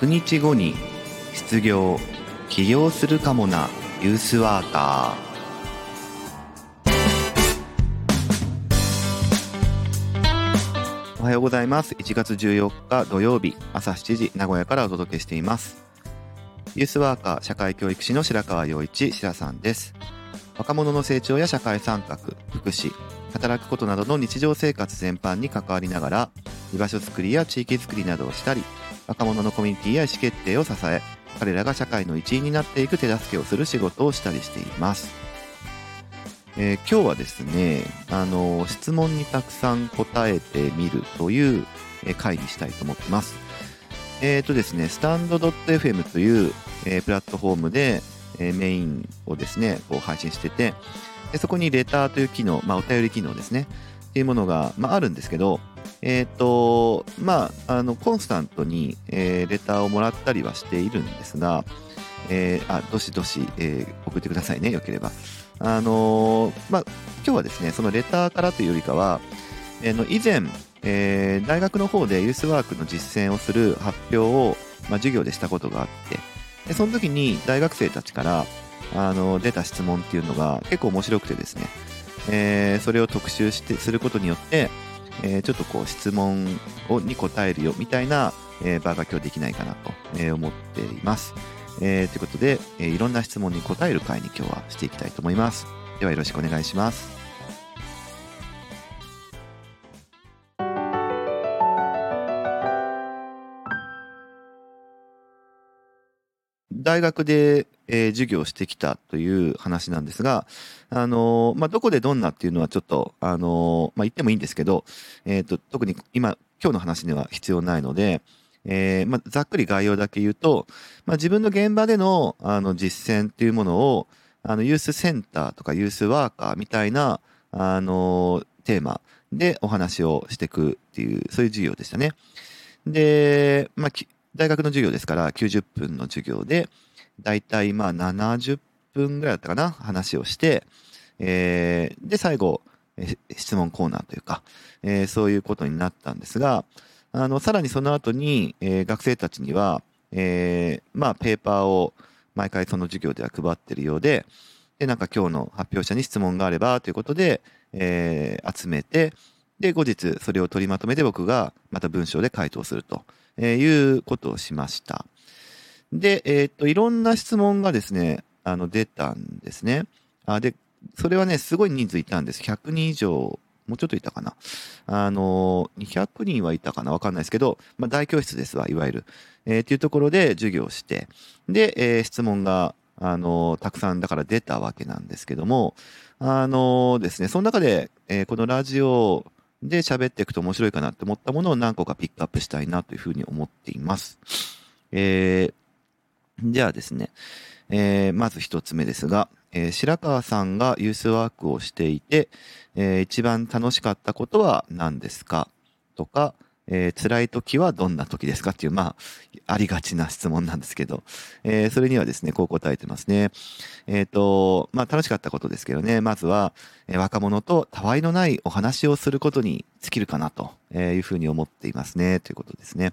100日後に失業起業するかもなユースワーカー。おはようございます。1月14日土曜日朝7時名古屋からお届けしています。ユースワーカー社会教育士の白川陽一白さんです。若者の成長や社会参画福祉働くことなどの日常生活全般に関わりながら居場所づくりや地域づくりなどをしたり若者のコミュニティや意思決定を支え彼らが社会の一員になっていく手助けをする仕事をしたりしています、えー、今日はですねあの質問にたくさん答えてみるという回にしたいと思ってます。えっ、ー、とですねスタンド .fm という、えー、プラットフォームで、えメインをですねこう配信しててでそこにレターという機能、まあ、お便り機能ですねっていうものが、まあ、あるんですけどえっ、ー、と、まあ、あの、コンスタントに、えー、レターをもらったりはしているんですが、えー、あ、どしどし、えー、送ってくださいね、よければ。あのー、まあ、今日はですね、そのレターからというよりかは、えー、の以前、えー、大学の方でユースワークの実践をする発表を、まあ、授業でしたことがあって、でその時に大学生たちからあの出た質問っていうのが結構面白くてですね、えー、それを特集してすることによって、えー、ちょっとこう質問をに答えるよみたいな、えー、場が今日できないかなと、え、思っています。えー、ということで、え、いろんな質問に答える会に今日はしていきたいと思います。ではよろしくお願いします。大学で、えー、授業してきたという話なんですが、あのー、まあ、どこでどんなっていうのはちょっと、あのー、まあ、言ってもいいんですけど、えっ、と、特に今、今日の話には必要ないので、えまあ、ざっくり概要だけ言うと、まあ、自分の現場での、あの、実践っていうものを、あの、ユースセンターとかユースワーカーみたいな、あのテーマでお話をしていくっていう、そういう授業でしたね。で、まあ、大学の授業ですから90分の授業で、だいたいまあ70分ぐらいだったかな、話をして、えー、で、最後、質問コーナーというか、えー、そういうことになったんですが、あの、さらにその後に、えー、学生たちには、えー、まあ、ペーパーを毎回その授業では配ってるようで、で、なんか今日の発表者に質問があればということで、えー、集めて、で、後日それを取りまとめて僕がまた文章で回答するということをしました。で、えー、っと、いろんな質問がですね、あの、出たんですね。あで、それはね、すごい人数いたんです。100人以上、もうちょっといたかな。あの、200人はいたかなわかんないですけど、まあ、大教室ですわ、いわゆる。えー、っていうところで授業して、で、えー、質問が、あの、たくさんだから出たわけなんですけども、あのですね、その中で、えー、このラジオで喋っていくと面白いかなって思ったものを何個かピックアップしたいなというふうに思っています。えー、じゃあですね、えー、まず一つ目ですが、えー、白川さんがユースワークをしていて、えー、一番楽しかったことは何ですかとか、えー、辛い時はどんな時ですかっていう、まあ、ありがちな質問なんですけど、えー、それにはですね、こう答えてますね。えっ、ー、と、まあ、楽しかったことですけどね、まずは、え、若者とたわいのないお話をすることに尽きるかなというふうに思っていますね、ということですね。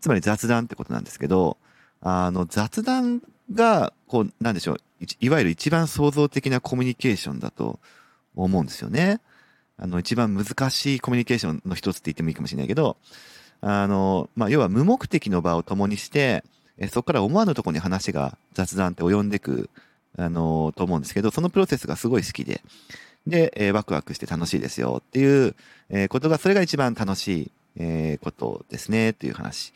つまり雑談ってことなんですけど、あの、雑談が、こう、なんでしょう、いわゆる一番創造的なコミュニケーションだと思うんですよね。あの、一番難しいコミュニケーションの一つって言ってもいいかもしれないけど、あの、まあ、要は無目的の場を共にして、えそこから思わぬところに話が雑談って及んでく、あの、と思うんですけど、そのプロセスがすごい好きで、で、えー、ワクワクして楽しいですよっていう、えー、ことが、それが一番楽しい、えー、ことですね、という話。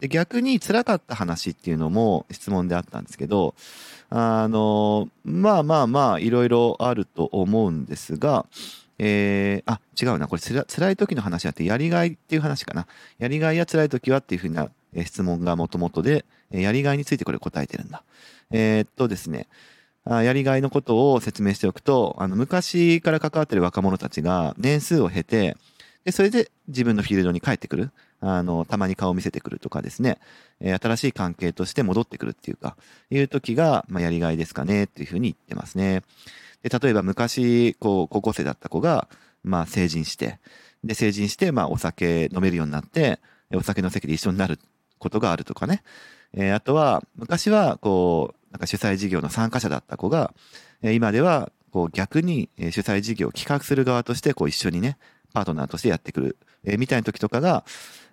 で、逆に辛かった話っていうのも質問であったんですけど、あの、まあまあまあ、いろいろあると思うんですが、えー、あ、違うな。これつら、辛い時の話あって、やりがいっていう話かな。やりがいや辛い時はっていうふうな質問がもともとで、やりがいについてこれ答えてるんだ。えー、っとですね。やりがいのことを説明しておくと、あの、昔から関わってる若者たちが年数を経て、で、それで自分のフィールドに帰ってくる。あの、たまに顔を見せてくるとかですね、えー、新しい関係として戻ってくるっていうか、いう時が、まあ、やりがいですかね、っていうふうに言ってますね。で、例えば昔、こう、高校生だった子が、まあ、成人して、で、成人して、まあ、お酒飲めるようになって、お酒の席で一緒になることがあるとかね。えー、あとは、昔は、こう、なんか主催事業の参加者だった子が、えー、今では、こう逆に主催事業を企画する側として、こう一緒にね、パートナーとしてやってくる、えー、みたいな時とかが、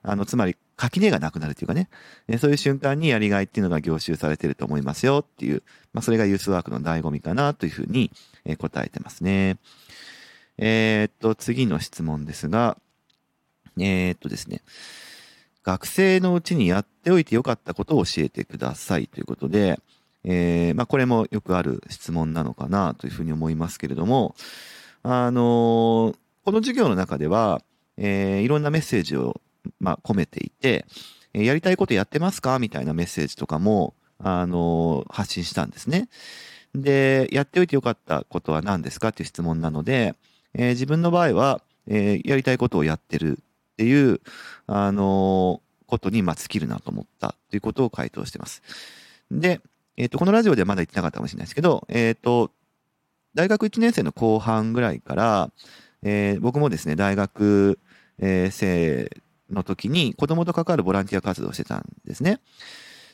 あの、つまり垣根がなくなるっていうかね、え、そういう瞬間にやりがいっていうのが凝集されてると思いますよっていう、まあ、それがユースワークの醍醐味かなというふうに、え、答えてますね。えー、っと、次の質問ですが、えー、っとですね、学生のうちにやっておいてよかったことを教えてくださいということで、えー、まあ、これもよくある質問なのかなというふうに思いますけれども、あの、この授業の中では、えー、いろんなメッセージを、まあ、込めていて、えやりたいことやってますか？みたいなメッセージとかも、あの発信したんですね。で、やっておいてよかったことは何ですか？っていう質問なので、え自分の場合は、えやりたいことをやってるっていう、あのことに、まあ、尽きるなと思ったということを回答してます。で、えっ、と、このラジオではまだ言ってなかったかもしれないですけど、えっ、と、大学1年生の後半ぐらいから、え、僕もですね、大学、え、生の時に子供と関わるボランティア活動をしてたんですね。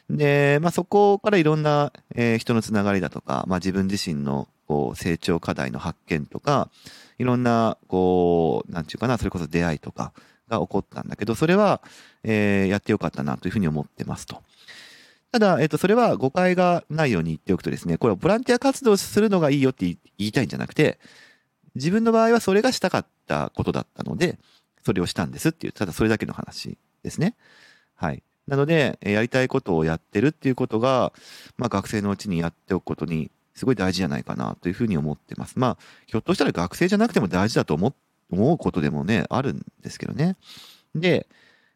で、まあ、そこからいろんな、えー、人のつながりだとか、まあ、自分自身のこう成長課題の発見とか、いろんな、こう、なんていうかな、それこそ出会いとかが起こったんだけど、それは、えー、やってよかったなというふうに思ってますと。ただ、えっと、それは誤解がないように言っておくとですね、これはボランティア活動するのがいいよって言いたいんじゃなくて、自分の場合はそれがしたかったことだったので、それをしたんですっていう、ただそれだけの話ですね。はい。なので、やりたいことをやってるっていうことが、まあ学生のうちにやっておくことにすごい大事じゃないかなというふうに思ってます。まあ、ひょっとしたら学生じゃなくても大事だと思うことでもね、あるんですけどね。で、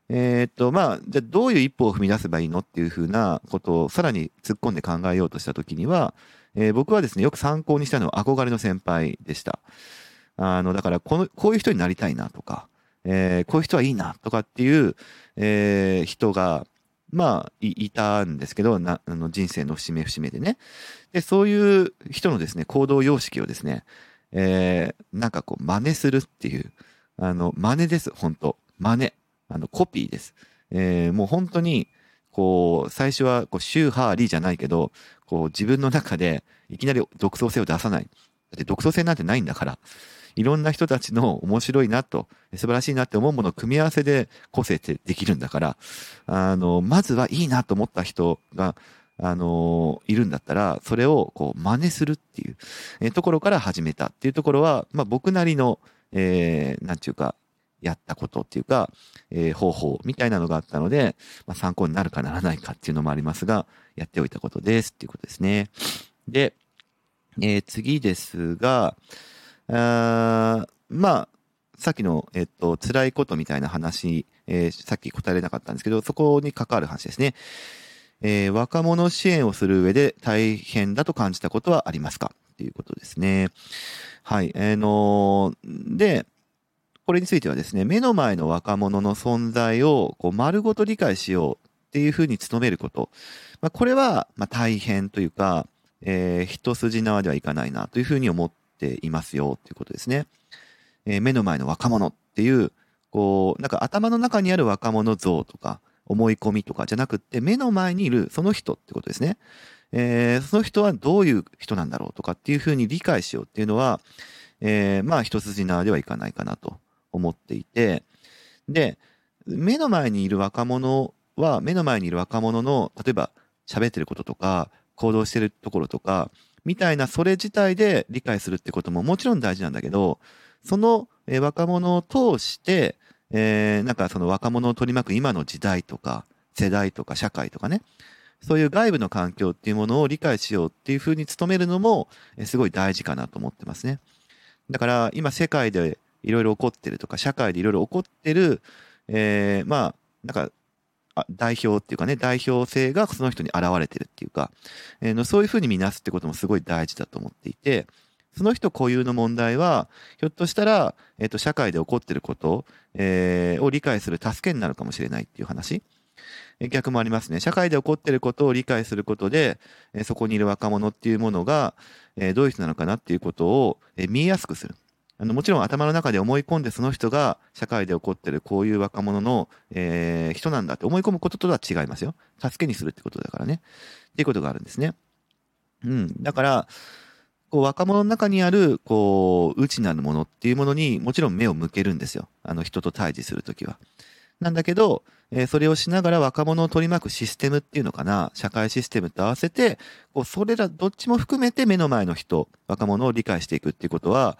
えー、っと、まあ、じゃあどういう一歩を踏み出せばいいのっていうふうなことをさらに突っ込んで考えようとしたときには、えー、僕はですね、よく参考にしたのは憧れの先輩でした。あの、だからこの、こういう人になりたいなとか、えー、こういう人はいいなとかっていう、えー、人が、まあい、いたんですけど、な、あの人生の節目節目でね。で、そういう人のですね、行動様式をですね、えー、なんかこう真似するっていう、あの、真似です、本当真似。あの、コピーです。えー、もう本当に、こう、最初は、こう、シューハーリーじゃないけど、こう、自分の中で、いきなり独創性を出さない。だって独創性なんてないんだから、いろんな人たちの面白いなと、素晴らしいなって思うものを組み合わせで個性ってできるんだから、あの、まずはいいなと思った人が、あのいるんだったら、それをこう真似するっていう、ところから始めたっていうところは、まあ僕なりの、えー、なんていうか、やったことっていうか、えー、方法みたいなのがあったので、まあ、参考になるかならないかっていうのもありますが、やっておいたことですっていうことですね。で、えー、次ですが、あまあ、さっきの、えっと、辛いことみたいな話、えー、さっき答えれなかったんですけど、そこに関わる話ですね。えー、若者支援をする上で大変だと感じたことはありますか？っていうことですね。はい。えー、のー、で、これについてはですね、目の前の若者の存在をこう丸ごと理解しようっていうふうに努めること。まあ、これは、ま大変というか、えー、一筋縄ではいかないなというふうに思っていますよということですね。えー、目の前の若者っていう、こう、なんか頭の中にある若者像とか、思い込みとかじゃなくて、目の前にいるその人ってことですね。えー、その人はどういう人なんだろうとかっていうふうに理解しようっていうのは、えー、まあ一筋縄ではいかないかなと思っていて、で、目の前にいる若者は、目の前にいる若者の、例えば喋ってることとか、行動してるところとか、みたいなそれ自体で理解するってことももちろん大事なんだけど、そのえ若者を通して、えー、なんかその若者を取り巻く今の時代とか、世代とか社会とかね、そういう外部の環境っていうものを理解しようっていうふうに努めるのも、えすごい大事かなと思ってますね。だから今世界でいろいろ起こってるとか、社会でいろいろ起こってる、えー、まあ、なんか、代表っていうかね、代表性がその人に現れてるっていうか、えー、のそういうふうに見なすってこともすごい大事だと思っていて、その人固有の問題は、ひょっとしたら、えっ、ー、と、社会で起こってること、えー、を理解する助けになるかもしれないっていう話。逆もありますね。社会で起こってることを理解することで、そこにいる若者っていうものが、どういう人なのかなっていうことを、見えやすくする。あのもちろん頭の中で思い込んでその人が社会で起こってるこういう若者の、えー、人なんだって思い込むこととは違いますよ。助けにするってことだからね。っていうことがあるんですね。うん。だから、こう若者の中にある、こう、内なるものっていうものにもちろん目を向けるんですよ。あの人と対峙するときは。なんだけど、え、それをしながら若者を取り巻くシステムっていうのかな、社会システムと合わせて、こう、それらどっちも含めて目の前の人、若者を理解していくっていうことは、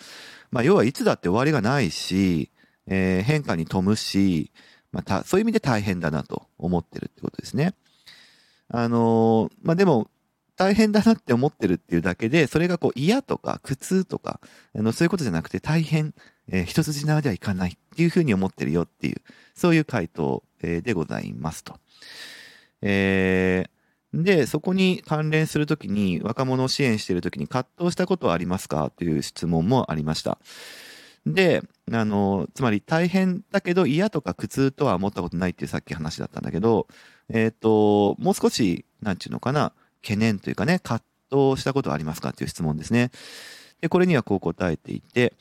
まあ、要はいつだって終わりがないし、えー、変化に富むし、また、そういう意味で大変だなと思ってるってことですね。あのー、まあ、でも、大変だなって思ってるっていうだけで、それがこう嫌とか苦痛とか、あの、そういうことじゃなくて大変、えー、一筋縄ではいかないっていうふうに思ってるよっていう、そういう回答、えー、でございますと。えー、で、そこに関連するときに、若者を支援しているときに葛藤したことはありますか？という質問もありました。で、あの、つまり大変だけど嫌とか苦痛とは思ったことないっていうさっき話だったんだけど、えっ、ー、と、もう少し、なんちゅうのかな、懸念というかね、葛藤したことはありますか？っていう質問ですね。で、これにはこう答えていて、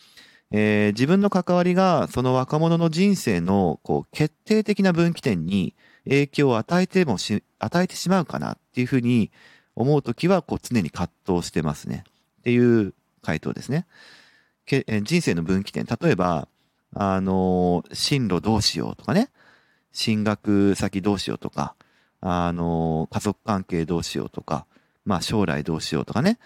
えー、自分の関わりがその若者の人生のこう決定的な分岐点に影響を与えてもし、与えてしまうかなっていうふうに思うときはこう常に葛藤してますね。っていう回答ですね。けえ人生の分岐点。例えば、あの、進路どうしようとかね。進学先どうしようとか。あの、家族関係どうしようとか、まあ将来どうしようとかね。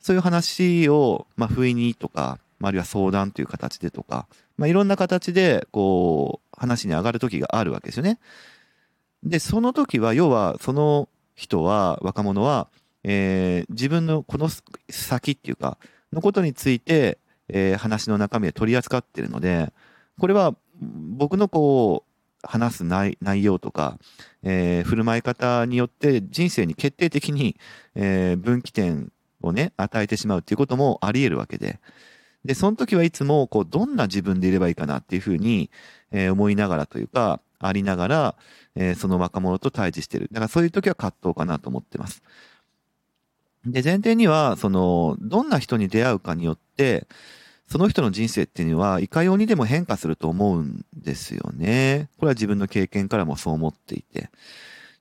そういう話を、まあ不意にとか、あるいは相談という形でとか、まあいろんな形で、こう、話に上がる時があるわけですよね。で、その時は、要は、その人は、若者は、えー、自分のこの先っていうか、のことについて、えー、話の中身で取り扱ってるので、これは僕のこう、話す内容とか、えー、振る舞い方によって人生に決定的に、えー、分岐点をね、与えてしまうっていうこともあり得るわけで。で、その時はいつも、こう、どんな自分でいればいいかなっていうふうに、えー、思いながらというか、ありながら、えー、その若者と対峙してる。だからそういう時は葛藤かなと思ってます。で、前提には、その、どんな人に出会うかによって、その人の人生っていうのは、いかようにでも変化すると思うんですよね。これは自分の経験からもそう思っていて。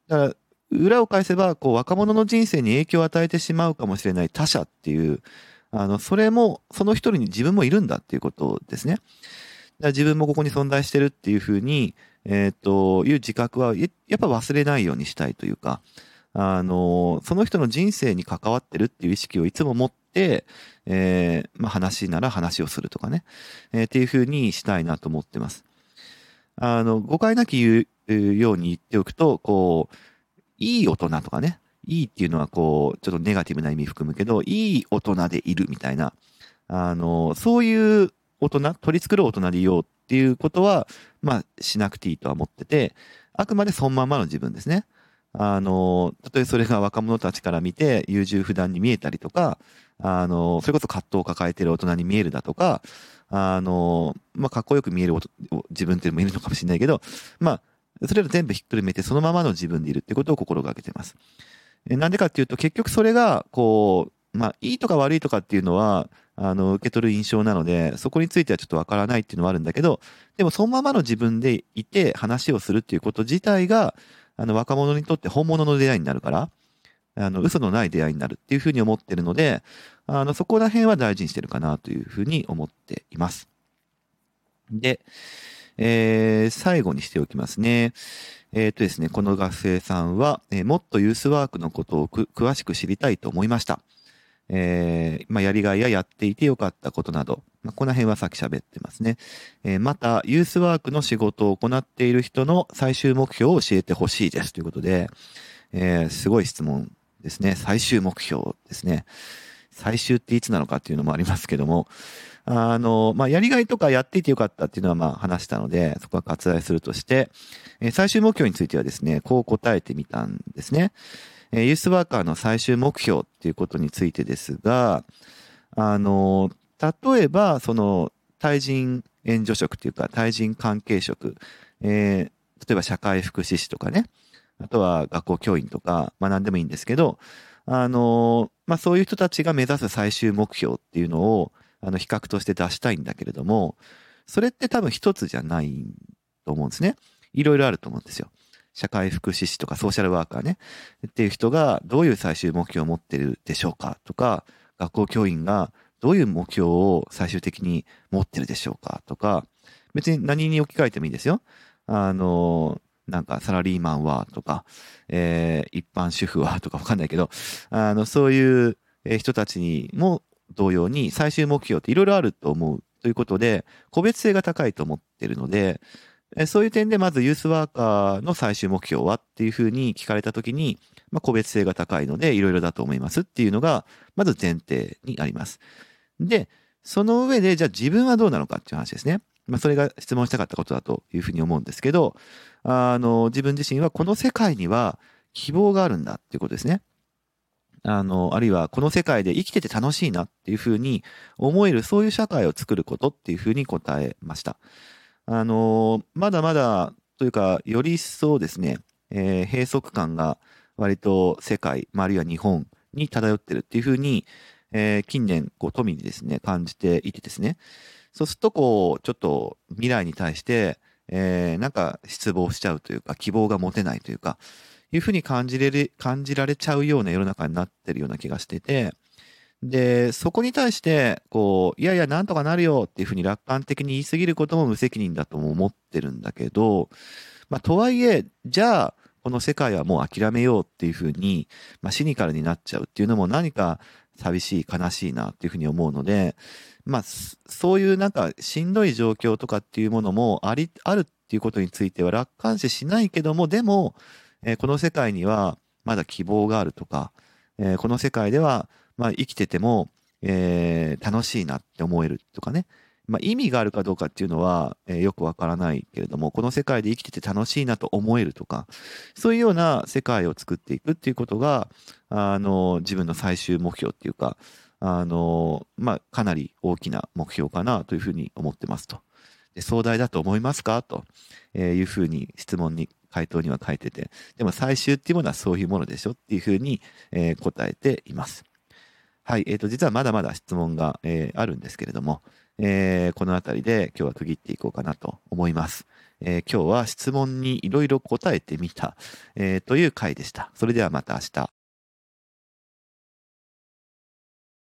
だから、裏を返せば、こう、若者の人生に影響を与えてしまうかもしれない他者っていう、あの、それも、その一人に自分もいるんだっていうことですね。だ自分もここに存在してるっていうふうに、えっ、ー、と、いう自覚は、やっぱ忘れないようにしたいというか、あの、その人の人生に関わってるっていう意識をいつも持って、えー、まあ、話なら話をするとかね、えー、っていうふうにしたいなと思ってます。あの、誤解なき言うように言っておくと、こう、いい大人とかね、いいっていうのはこう、ちょっとネガティブな意味含むけど、いい大人でいるみたいな、あの、そういう大人、取り繕う大人でいようっていうことは、まあ、しなくていいとは思ってて、あくまでそのままの自分ですね。あの、たとえそれが若者たちから見て優柔不断に見えたりとか、あの、それこそ葛藤を抱えている大人に見えるだとか、あの、まあ、かっこよく見える自分っていうのもいるのかもしれないけど、まあ、それら全部ひっくるめてそのままの自分でいるってことを心がけてます。なんでかっていうと結局それが、こう、まあ、いいとか悪いとかっていうのは、あの、受け取る印象なので、そこについてはちょっとわからないっていうのはあるんだけど、でもそのままの自分でいて話をするっていうこと自体が、あの、若者にとって本物の出会いになるから、あの、嘘のない出会いになるっていうふうに思ってるので、あの、そこら辺は大事にしてるかなというふうに思っています。で、えー、最後にしておきますね。えっ、ー、とですね、この学生さんは、えー、もっとユースワークのことを詳しく知りたいと思いました。えー、まあ、やりがいややっていてよかったことなど、まあ、この辺はさっき喋ってますね。えー、また、ユースワークの仕事を行っている人の最終目標を教えてほしいですということで、えー、すごい質問ですね。最終目標ですね。最終っていつなのかっていうのもありますけども、あの、まあ、やりがいとかやっていてよかったっていうのはまあ話したので、そこは割愛するとして、えー、最終目標についてはですね、こう答えてみたんですね。えー、ユースワーカーの最終目標っていうことについてですが、あの、例えば、その、対人援助職っていうか、対人関係職、えー、例えば社会福祉士とかね、あとは学校教員とか、まあ何でもいいんですけど、あの、まあそういう人たちが目指す最終目標っていうのを、あの比較として出したいんだけれども、それって多分一つじゃないと思うんですね。いろいろあると思うんですよ。社会福祉士とかソーシャルワーカーね、っていう人がどういう最終目標を持ってるでしょうかとか、学校教員がどういう目標を最終的に持ってるでしょうかとか、別に何に置き換えてもいいですよ。あの、なんかサラリーマンはとか、えー、一般主婦はとかわかんないけど、あの、そういう人たちにも同様に最終目標っていろいろあると思うということで、個別性が高いと思ってるので、そういう点でまずユースワーカーの最終目標はっていうふうに聞かれたときに、まあ、個別性が高いのでいろいろだと思いますっていうのが、まず前提にあります。で、その上で、じゃあ自分はどうなのかっていう話ですね。まあ、それが質問したかったことだというふうに思うんですけど、あの、自分自身はこの世界には希望があるんだっていうことですね。あの、あるいはこの世界で生きてて楽しいなっていうふうに思える、そういう社会を作ることっていうふうに答えました。あの、まだまだというか、より一層ですね、えー、閉塞感が割と世界、あるいは日本に漂ってるっていうふうに、えー、近年、こう、富にですね、感じていてですね、そうすると、こう、ちょっと未来に対して、えー、なんか失望しちゃうというか、希望が持てないというか、いうふうに感じれる、感じられちゃうような世の中になってるような気がしてて、で、そこに対して、こう、いやいや、なんとかなるよっていうふうに楽観的に言い過ぎることも無責任だとも思ってるんだけど、まあ、とはいえ、じゃあ、この世界はもう諦めようっていうふうに、まあ、シニカルになっちゃうっていうのも何か寂しい、悲しいなっていうふうに思うので、まあ、そういうなんかしんどい状況とかっていうものもあり、あるっていうことについては楽観視しないけども、でも、えー、この世界にはまだ希望があるとか、えー、この世界では、まあ、生きてても、えー、楽しいなって思えるとかね。まあ、意味があるかどうかっていうのは、えー、よくわからないけれども、この世界で生きてて楽しいなと思えるとか、そういうような世界を作っていくっていうことが、あの、自分の最終目標っていうか、あの、まあ、かなり大きな目標かなというふうに思ってますと。で壮大だと思いますか？というふうに質問に、回答には書いてて、でも最終っていうものはそういうものでしょっていうふうに、えー、答えています。はい、えっ、ー、と、実はまだまだ質問が、えー、あるんですけれども、えー、この辺りで今日は区切っていこうかなと思います。えー、今日は質問にいろいろ答えてみた、えー、という回でした。それではまた明日。